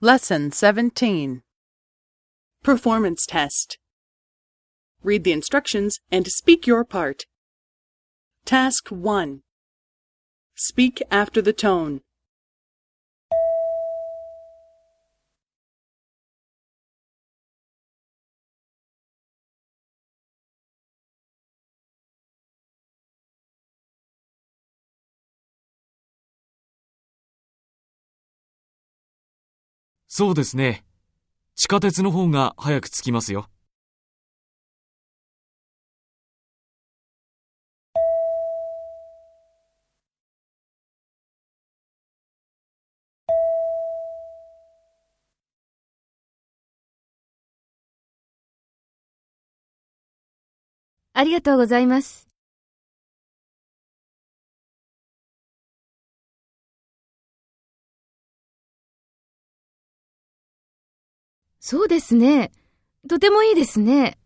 Lesson 17 Performance Test Read the instructions and speak your part. Task 1 Speak after the tone. そうですね。地下鉄の方が早く着きますよ。ありがとうございます。そうですね。とてもいいですね。